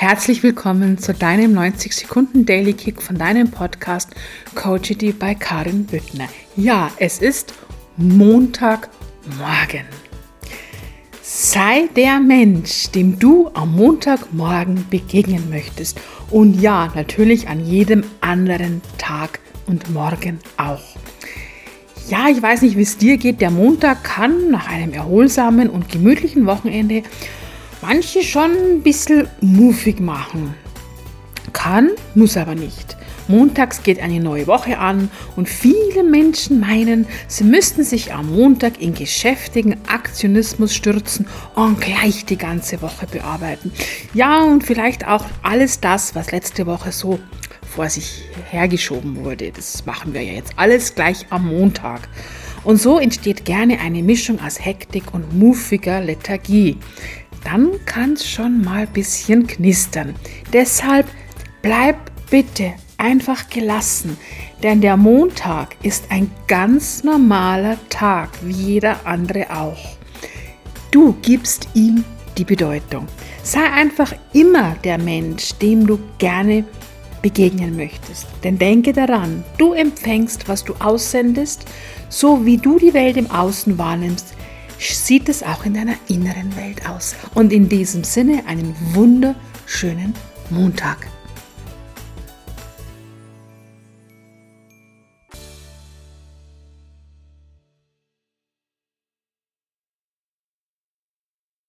Herzlich willkommen zu deinem 90 Sekunden Daily Kick von deinem Podcast Coachity bei Karin Büttner. Ja, es ist Montagmorgen. Sei der Mensch, dem du am Montagmorgen begegnen möchtest. Und ja, natürlich an jedem anderen Tag und Morgen auch. Ja, ich weiß nicht, wie es dir geht. Der Montag kann nach einem erholsamen und gemütlichen Wochenende manche schon ein bisschen muffig machen. Kann, muss aber nicht. Montags geht eine neue Woche an und viele Menschen meinen, sie müssten sich am Montag in geschäftigen Aktionismus stürzen und gleich die ganze Woche bearbeiten. Ja, und vielleicht auch alles das, was letzte Woche so vor sich hergeschoben wurde. Das machen wir ja jetzt alles gleich am Montag. Und so entsteht gerne eine Mischung aus Hektik und muffiger Lethargie dann kann es schon mal ein bisschen knistern. Deshalb bleib bitte einfach gelassen, denn der Montag ist ein ganz normaler Tag, wie jeder andere auch. Du gibst ihm die Bedeutung. Sei einfach immer der Mensch, dem du gerne begegnen möchtest. Denn denke daran, du empfängst, was du aussendest, so wie du die Welt im Außen wahrnimmst, sieht es auch in deiner inneren Welt aus. Und in diesem Sinne einen wunderschönen Montag.